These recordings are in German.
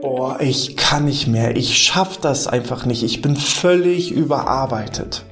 Boah, ich kann nicht mehr, ich schaff das einfach nicht, ich bin völlig überarbeitet.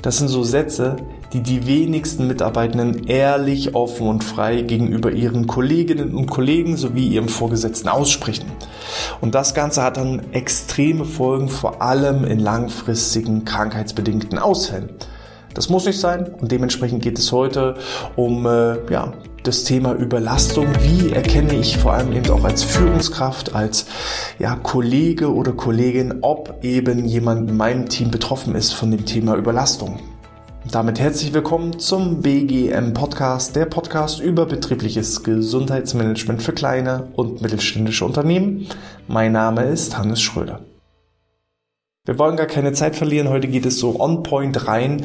Das sind so Sätze, die die wenigsten Mitarbeitenden ehrlich, offen und frei gegenüber ihren Kolleginnen und Kollegen sowie ihrem Vorgesetzten aussprechen. Und das Ganze hat dann extreme Folgen, vor allem in langfristigen krankheitsbedingten Ausfällen. Das muss nicht sein und dementsprechend geht es heute um äh, ja, das Thema Überlastung. Wie erkenne ich vor allem eben auch als Führungskraft, als ja, Kollege oder Kollegin, ob eben jemand in meinem Team betroffen ist von dem Thema Überlastung. Damit herzlich willkommen zum BGM Podcast, der Podcast über betriebliches Gesundheitsmanagement für kleine und mittelständische Unternehmen. Mein Name ist Hannes Schröder. Wir wollen gar keine Zeit verlieren. Heute geht es so on point rein.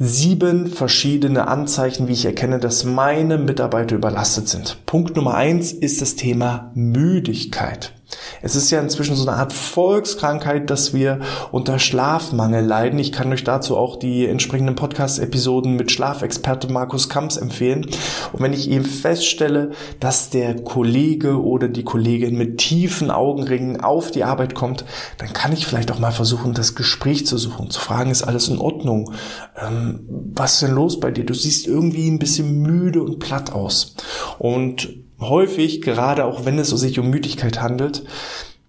Sieben verschiedene Anzeichen, wie ich erkenne, dass meine Mitarbeiter überlastet sind. Punkt Nummer eins ist das Thema Müdigkeit. Es ist ja inzwischen so eine Art Volkskrankheit, dass wir unter Schlafmangel leiden. Ich kann euch dazu auch die entsprechenden Podcast-Episoden mit Schlafexperte Markus Kamps empfehlen. Und wenn ich eben feststelle, dass der Kollege oder die Kollegin mit tiefen Augenringen auf die Arbeit kommt, dann kann ich vielleicht auch mal versuchen, das Gespräch zu suchen, zu fragen, ist alles in Ordnung? Ähm, was ist denn los bei dir? Du siehst irgendwie ein bisschen müde und platt aus. Und häufig, gerade auch wenn es sich um Müdigkeit handelt,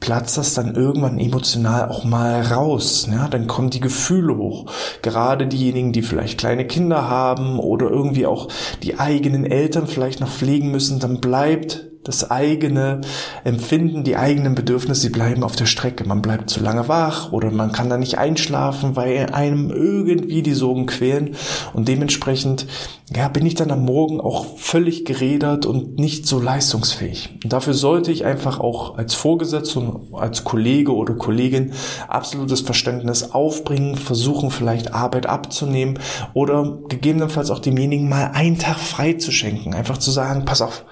platzt das dann irgendwann emotional auch mal raus. Ja, dann kommen die Gefühle hoch. Gerade diejenigen, die vielleicht kleine Kinder haben oder irgendwie auch die eigenen Eltern vielleicht noch pflegen müssen, dann bleibt das eigene Empfinden, die eigenen Bedürfnisse, die bleiben auf der Strecke. Man bleibt zu lange wach oder man kann da nicht einschlafen, weil einem irgendwie die Sorgen quälen. Und dementsprechend, ja, bin ich dann am Morgen auch völlig gerädert und nicht so leistungsfähig. Und dafür sollte ich einfach auch als Vorgesetzter als Kollege oder Kollegin absolutes Verständnis aufbringen, versuchen vielleicht Arbeit abzunehmen oder gegebenenfalls auch demjenigen mal einen Tag frei zu schenken. Einfach zu sagen, pass auf,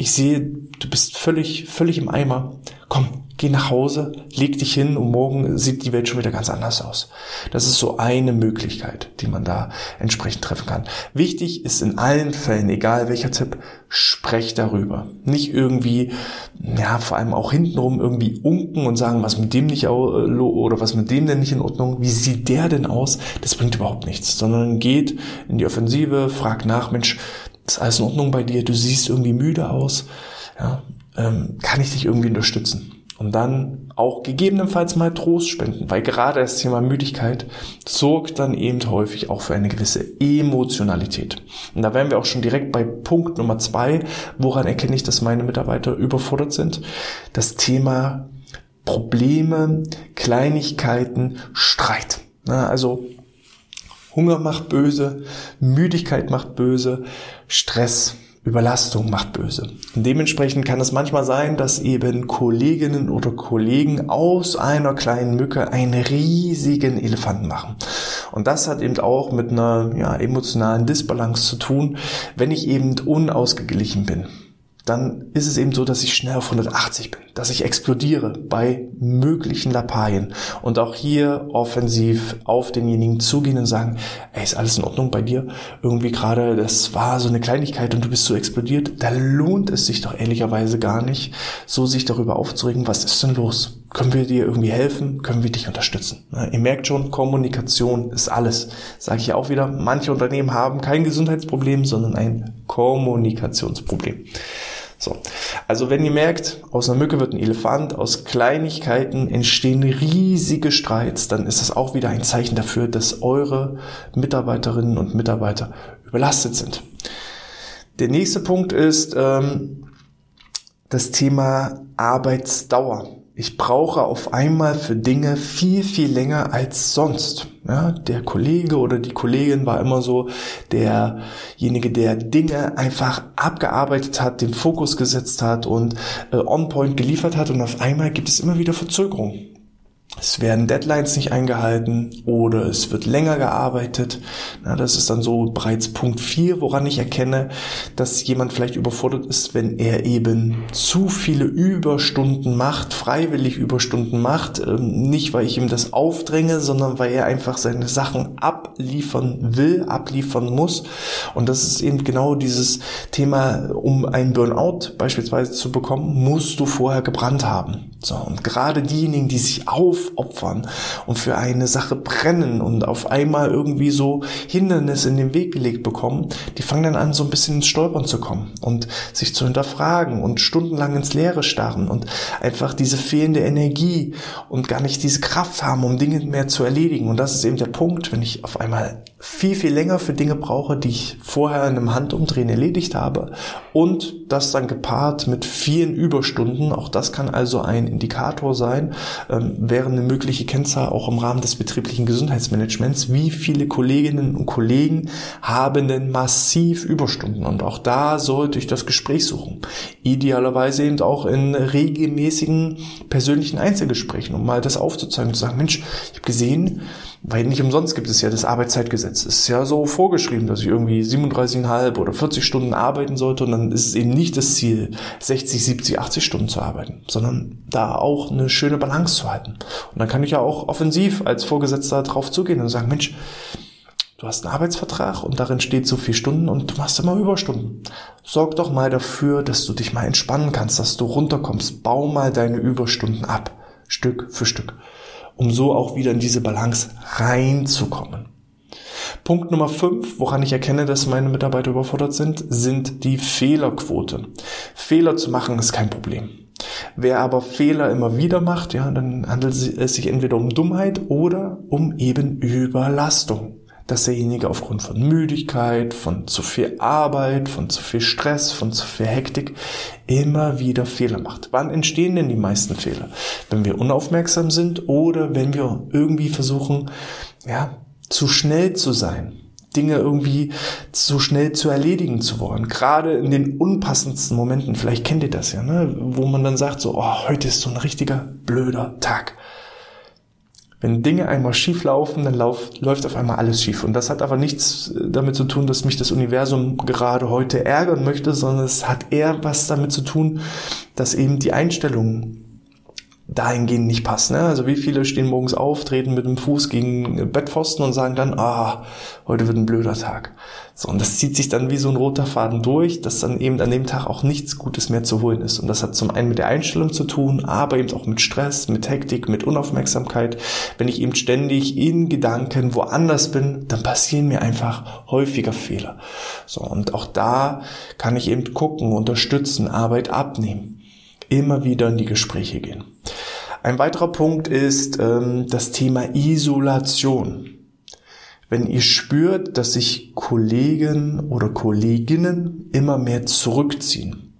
ich sehe, du bist völlig, völlig im Eimer. Komm, geh nach Hause, leg dich hin und morgen sieht die Welt schon wieder ganz anders aus. Das ist so eine Möglichkeit, die man da entsprechend treffen kann. Wichtig ist in allen Fällen, egal welcher Tipp, sprech darüber. Nicht irgendwie, ja, vor allem auch hintenrum irgendwie unken und sagen, was mit dem nicht oder was mit dem denn nicht in Ordnung, wie sieht der denn aus? Das bringt überhaupt nichts, sondern geht in die Offensive, fragt nach, Mensch, ist alles in Ordnung bei dir, du siehst irgendwie müde aus, ja, ähm, kann ich dich irgendwie unterstützen? Und dann auch gegebenenfalls mal Trost spenden, weil gerade das Thema Müdigkeit sorgt dann eben häufig auch für eine gewisse Emotionalität. Und da wären wir auch schon direkt bei Punkt Nummer zwei. Woran erkenne ich, dass meine Mitarbeiter überfordert sind? Das Thema Probleme, Kleinigkeiten, Streit. Also Hunger macht böse, Müdigkeit macht böse, Stress, Überlastung macht böse. Und dementsprechend kann es manchmal sein, dass eben Kolleginnen oder Kollegen aus einer kleinen Mücke einen riesigen Elefanten machen. Und das hat eben auch mit einer ja, emotionalen Disbalance zu tun, wenn ich eben unausgeglichen bin dann ist es eben so, dass ich schnell auf 180 bin, dass ich explodiere bei möglichen Lappalien und auch hier offensiv auf denjenigen zugehen und sagen, ey, ist alles in Ordnung bei dir? Irgendwie gerade, das war so eine Kleinigkeit und du bist so explodiert. Da lohnt es sich doch ehrlicherweise gar nicht, so sich darüber aufzuregen, was ist denn los? Können wir dir irgendwie helfen? Können wir dich unterstützen? Ihr merkt schon, Kommunikation ist alles. Sage ich auch wieder, manche Unternehmen haben kein Gesundheitsproblem, sondern ein Kommunikationsproblem. So. Also wenn ihr merkt, aus einer Mücke wird ein Elefant, aus Kleinigkeiten entstehen riesige Streits, dann ist das auch wieder ein Zeichen dafür, dass eure Mitarbeiterinnen und Mitarbeiter überlastet sind. Der nächste Punkt ist ähm, das Thema Arbeitsdauer ich brauche auf einmal für Dinge viel, viel länger als sonst. Ja, der Kollege oder die Kollegin war immer so derjenige, der Dinge einfach abgearbeitet hat, den Fokus gesetzt hat und äh, on point geliefert hat und auf einmal gibt es immer wieder Verzögerungen. Es werden Deadlines nicht eingehalten oder es wird länger gearbeitet. Na, das ist dann so bereits Punkt 4, woran ich erkenne, dass jemand vielleicht überfordert ist, wenn er eben zu viele Überstunden macht, freiwillig Überstunden macht. Ähm, nicht, weil ich ihm das aufdränge, sondern weil er einfach seine Sachen abliefern will, abliefern muss. Und das ist eben genau dieses Thema, um einen Burnout beispielsweise zu bekommen, musst du vorher gebrannt haben. So, und gerade diejenigen, die sich aufopfern und für eine Sache brennen und auf einmal irgendwie so Hindernisse in den Weg gelegt bekommen, die fangen dann an, so ein bisschen ins Stolpern zu kommen und sich zu hinterfragen und stundenlang ins Leere starren und einfach diese fehlende Energie und gar nicht diese Kraft haben, um Dinge mehr zu erledigen. Und das ist eben der Punkt, wenn ich auf einmal viel, viel länger für Dinge brauche, die ich vorher in einem Handumdrehen erledigt habe. Und das dann gepaart mit vielen Überstunden, auch das kann also ein Indikator sein, ähm, wäre eine mögliche Kennzahl auch im Rahmen des betrieblichen Gesundheitsmanagements, wie viele Kolleginnen und Kollegen haben denn massiv Überstunden? Und auch da sollte ich das Gespräch suchen. Idealerweise eben auch in regelmäßigen persönlichen Einzelgesprächen, um mal das aufzuzeigen und zu sagen, Mensch, ich habe gesehen, weil nicht umsonst gibt es ja das Arbeitszeitgesetz. Es ist ja so vorgeschrieben, dass ich irgendwie 37,5 oder 40 Stunden arbeiten sollte und dann ist es eben nicht das Ziel, 60, 70, 80 Stunden zu arbeiten, sondern da auch eine schöne Balance zu halten. Und dann kann ich ja auch offensiv als Vorgesetzter drauf zugehen und sagen, Mensch, du hast einen Arbeitsvertrag und darin steht so viel Stunden und du machst immer Überstunden. Sorg doch mal dafür, dass du dich mal entspannen kannst, dass du runterkommst. Bau mal deine Überstunden ab, Stück für Stück um so auch wieder in diese Balance reinzukommen. Punkt Nummer fünf, woran ich erkenne, dass meine Mitarbeiter überfordert sind, sind die Fehlerquote. Fehler zu machen ist kein Problem. Wer aber Fehler immer wieder macht, ja, dann handelt es sich entweder um Dummheit oder um eben Überlastung dass derjenige aufgrund von Müdigkeit, von zu viel Arbeit, von zu viel Stress, von zu viel Hektik immer wieder Fehler macht. Wann entstehen denn die meisten Fehler? Wenn wir unaufmerksam sind oder wenn wir irgendwie versuchen, ja, zu schnell zu sein. Dinge irgendwie zu schnell zu erledigen zu wollen. Gerade in den unpassendsten Momenten, vielleicht kennt ihr das ja, ne? wo man dann sagt so, oh, heute ist so ein richtiger blöder Tag. Wenn Dinge einmal schief laufen, dann lauf, läuft auf einmal alles schief. Und das hat aber nichts äh, damit zu tun, dass mich das Universum gerade heute ärgern möchte, sondern es hat eher was damit zu tun, dass eben die Einstellung dahingehend nicht passt. Ne? Also wie viele stehen morgens auf, treten mit dem Fuß gegen Bettpfosten und sagen dann, ah, heute wird ein blöder Tag. So, und das zieht sich dann wie so ein roter Faden durch, dass dann eben an dem Tag auch nichts Gutes mehr zu holen ist. Und das hat zum einen mit der Einstellung zu tun, aber eben auch mit Stress, mit Hektik, mit Unaufmerksamkeit. Wenn ich eben ständig in Gedanken woanders bin, dann passieren mir einfach häufiger Fehler. So, und auch da kann ich eben gucken, unterstützen, Arbeit abnehmen immer wieder in die Gespräche gehen. Ein weiterer Punkt ist ähm, das Thema Isolation. Wenn ihr spürt, dass sich Kollegen oder Kolleginnen immer mehr zurückziehen,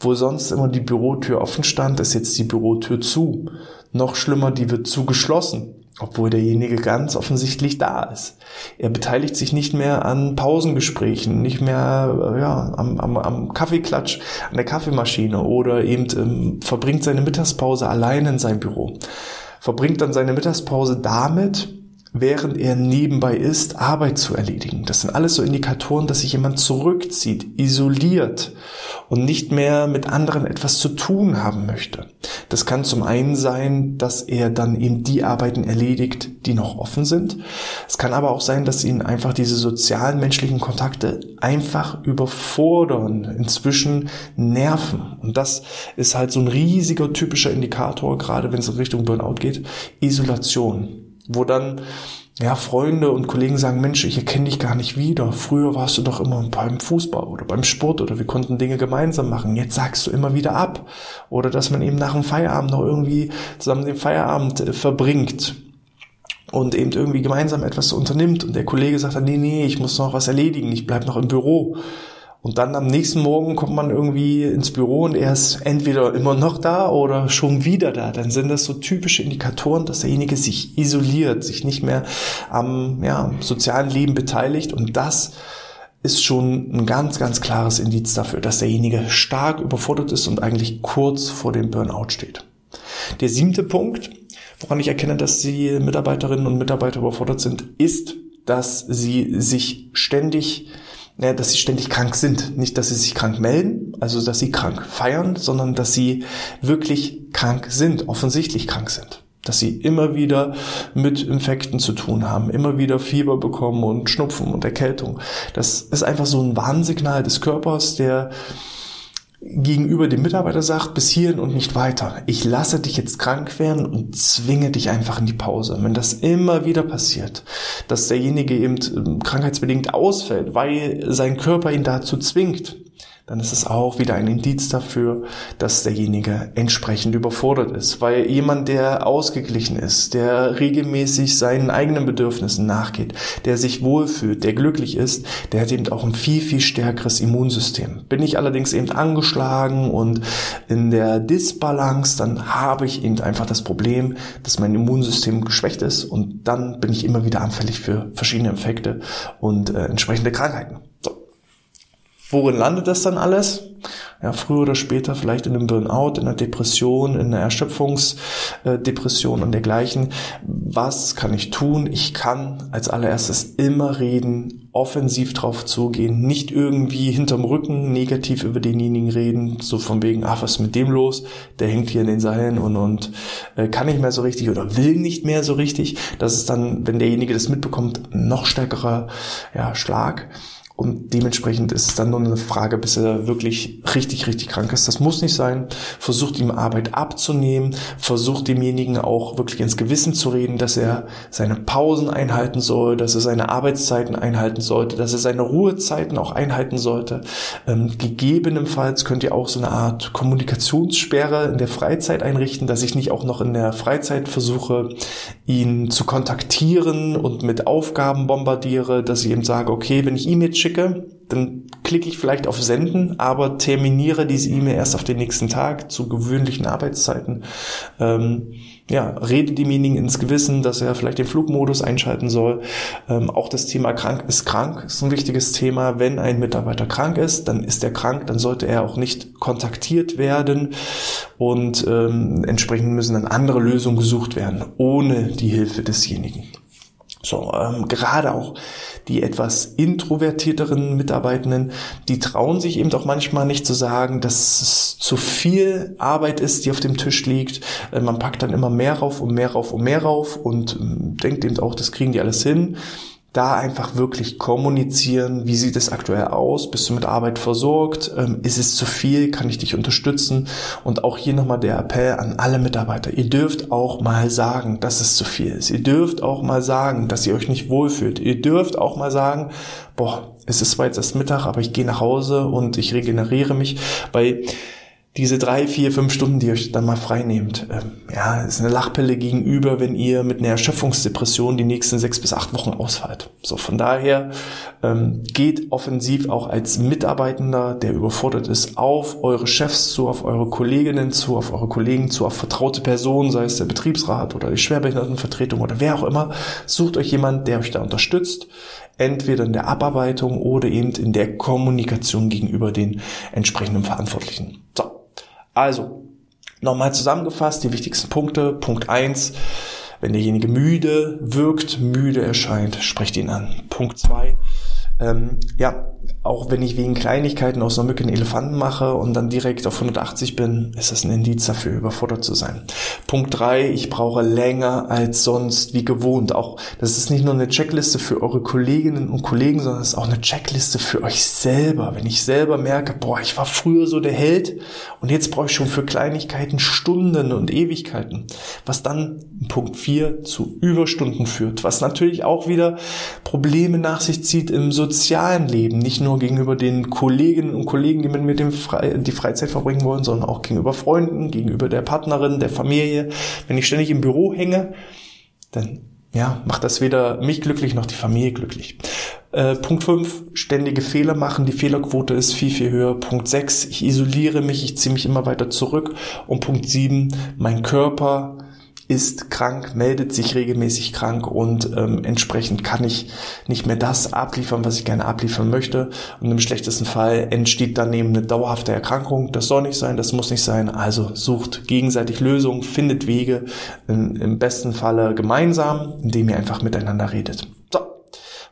wo sonst immer die Bürotür offen stand, ist jetzt die Bürotür zu. Noch schlimmer, die wird zugeschlossen obwohl derjenige ganz offensichtlich da ist. Er beteiligt sich nicht mehr an Pausengesprächen, nicht mehr ja, am, am, am Kaffeeklatsch, an der Kaffeemaschine oder eben ähm, verbringt seine Mittagspause allein in seinem Büro. Verbringt dann seine Mittagspause damit, während er nebenbei ist, Arbeit zu erledigen. Das sind alles so Indikatoren, dass sich jemand zurückzieht, isoliert und nicht mehr mit anderen etwas zu tun haben möchte. Das kann zum einen sein, dass er dann eben die Arbeiten erledigt, die noch offen sind. Es kann aber auch sein, dass ihn einfach diese sozialen menschlichen Kontakte einfach überfordern, inzwischen nerven. Und das ist halt so ein riesiger typischer Indikator, gerade wenn es in Richtung Burnout geht, Isolation wo dann ja, Freunde und Kollegen sagen, Mensch, ich erkenne dich gar nicht wieder. Früher warst du doch immer beim Fußball oder beim Sport oder wir konnten Dinge gemeinsam machen. Jetzt sagst du immer wieder ab. Oder dass man eben nach dem Feierabend noch irgendwie zusammen den Feierabend äh, verbringt und eben irgendwie gemeinsam etwas unternimmt. Und der Kollege sagt dann, nee, nee, ich muss noch was erledigen, ich bleib noch im Büro. Und dann am nächsten Morgen kommt man irgendwie ins Büro und er ist entweder immer noch da oder schon wieder da. Dann sind das so typische Indikatoren, dass derjenige sich isoliert, sich nicht mehr am ja, sozialen Leben beteiligt. Und das ist schon ein ganz, ganz klares Indiz dafür, dass derjenige stark überfordert ist und eigentlich kurz vor dem Burnout steht. Der siebte Punkt, woran ich erkenne, dass die Mitarbeiterinnen und Mitarbeiter überfordert sind, ist, dass sie sich ständig ja, dass sie ständig krank sind. Nicht, dass sie sich krank melden, also dass sie krank feiern, sondern dass sie wirklich krank sind, offensichtlich krank sind. Dass sie immer wieder mit Infekten zu tun haben, immer wieder Fieber bekommen und Schnupfen und Erkältung. Das ist einfach so ein Warnsignal des Körpers, der gegenüber dem Mitarbeiter sagt, bis hierhin und nicht weiter. Ich lasse dich jetzt krank werden und zwinge dich einfach in die Pause. Wenn das immer wieder passiert, dass derjenige eben ähm, krankheitsbedingt ausfällt, weil sein Körper ihn dazu zwingt, dann ist es auch wieder ein Indiz dafür, dass derjenige entsprechend überfordert ist. Weil jemand, der ausgeglichen ist, der regelmäßig seinen eigenen Bedürfnissen nachgeht, der sich wohlfühlt, der glücklich ist, der hat eben auch ein viel, viel stärkeres Immunsystem. Bin ich allerdings eben angeschlagen und in der Disbalance, dann habe ich eben einfach das Problem, dass mein Immunsystem geschwächt ist und dann bin ich immer wieder anfällig für verschiedene Infekte und äh, entsprechende Krankheiten. Worin landet das dann alles? Ja, früher oder später vielleicht in einem Burnout, in einer Depression, in einer Erschöpfungsdepression und dergleichen. Was kann ich tun? Ich kann als allererstes immer reden, offensiv drauf zugehen, nicht irgendwie hinterm Rücken negativ über denjenigen reden, so von wegen, ach, was ist mit dem los? Der hängt hier in den Seilen und, und äh, kann nicht mehr so richtig oder will nicht mehr so richtig. Das ist dann, wenn derjenige das mitbekommt, noch stärkerer ja, Schlag. Und dementsprechend ist es dann nur eine Frage, bis er wirklich richtig, richtig krank ist. Das muss nicht sein. Versucht ihm Arbeit abzunehmen. Versucht demjenigen auch wirklich ins Gewissen zu reden, dass er seine Pausen einhalten soll, dass er seine Arbeitszeiten einhalten sollte, dass er seine Ruhezeiten auch einhalten sollte. Ähm, gegebenenfalls könnt ihr auch so eine Art Kommunikationssperre in der Freizeit einrichten, dass ich nicht auch noch in der Freizeit versuche, ihn zu kontaktieren und mit Aufgaben bombardiere, dass ich ihm sage, okay, wenn ich E-Mails schicke, dann klicke ich vielleicht auf Senden, aber terminiere diese E-Mail erst auf den nächsten Tag zu gewöhnlichen Arbeitszeiten. Ähm, ja, rede demjenigen ins Gewissen, dass er vielleicht den Flugmodus einschalten soll. Ähm, auch das Thema krank ist krank ist ein wichtiges Thema. Wenn ein Mitarbeiter krank ist, dann ist er krank, dann sollte er auch nicht kontaktiert werden und ähm, entsprechend müssen dann andere Lösungen gesucht werden, ohne die Hilfe desjenigen. So, ähm, gerade auch die etwas introvertierteren Mitarbeitenden, die trauen sich eben doch manchmal nicht zu sagen, dass es zu viel Arbeit ist, die auf dem Tisch liegt. Äh, man packt dann immer mehr rauf und mehr rauf und mehr rauf und ähm, denkt eben auch, das kriegen die alles hin da einfach wirklich kommunizieren, wie sieht es aktuell aus, bist du mit Arbeit versorgt, ähm, ist es zu viel, kann ich dich unterstützen? Und auch hier nochmal der Appell an alle Mitarbeiter, ihr dürft auch mal sagen, dass es zu viel ist, ihr dürft auch mal sagen, dass ihr euch nicht wohlfühlt, ihr dürft auch mal sagen, boah, es ist zwar jetzt erst Mittag, aber ich gehe nach Hause und ich regeneriere mich, weil diese drei, vier, fünf Stunden, die ihr euch dann mal frei nehmt, ähm, ja, ist eine Lachpille gegenüber, wenn ihr mit einer Erschöpfungsdepression die nächsten sechs bis acht Wochen ausfallt. So, von daher ähm, geht offensiv auch als Mitarbeitender, der überfordert ist, auf eure Chefs zu, auf eure Kolleginnen zu, auf eure Kollegen zu, auf vertraute Personen, sei es der Betriebsrat oder die Schwerbehindertenvertretung oder wer auch immer. Sucht euch jemand, der euch da unterstützt entweder in der Abarbeitung oder eben in der Kommunikation gegenüber den entsprechenden Verantwortlichen. So, also, nochmal zusammengefasst, die wichtigsten Punkte. Punkt eins: wenn derjenige müde wirkt, müde erscheint, sprecht ihn an. Punkt zwei: ähm, ja, auch wenn ich wegen Kleinigkeiten aus einer Mücke einen Elefanten mache und dann direkt auf 180 bin, ist das ein Indiz dafür, überfordert zu sein. Punkt drei: ich brauche länger als sonst, wie gewohnt. Auch das ist nicht nur eine Checkliste für eure Kolleginnen und Kollegen, sondern es ist auch eine Checkliste für euch selber. Wenn ich selber merke, boah, ich war früher so der Held und jetzt brauche ich schon für Kleinigkeiten Stunden und Ewigkeiten. Was dann Punkt vier zu Überstunden führt, was natürlich auch wieder Probleme nach sich zieht im sozialen Leben, nicht nur gegenüber den Kolleginnen und Kollegen, die mit dem Fre die Freizeit verbringen wollen, sondern auch gegenüber Freunden, gegenüber der Partnerin, der Familie. Wenn ich ständig im Büro hänge, dann ja, macht das weder mich glücklich noch die Familie glücklich. Äh, Punkt 5, ständige Fehler machen. Die Fehlerquote ist viel, viel höher. Punkt 6, ich isoliere mich, ich ziehe mich immer weiter zurück. Und Punkt 7, mein Körper ist krank, meldet sich regelmäßig krank und ähm, entsprechend kann ich nicht mehr das abliefern, was ich gerne abliefern möchte. Und im schlechtesten Fall entsteht daneben eine dauerhafte Erkrankung. Das soll nicht sein, das muss nicht sein. Also sucht gegenseitig Lösungen, findet Wege, im, im besten Falle gemeinsam, indem ihr einfach miteinander redet.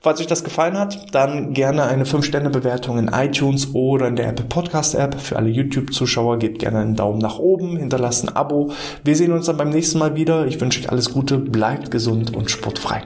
Falls euch das gefallen hat, dann gerne eine 5-Sterne-Bewertung in iTunes oder in der Apple Podcast App. Für alle YouTube-Zuschauer gebt gerne einen Daumen nach oben, hinterlasst ein Abo. Wir sehen uns dann beim nächsten Mal wieder. Ich wünsche euch alles Gute, bleibt gesund und sportfrei.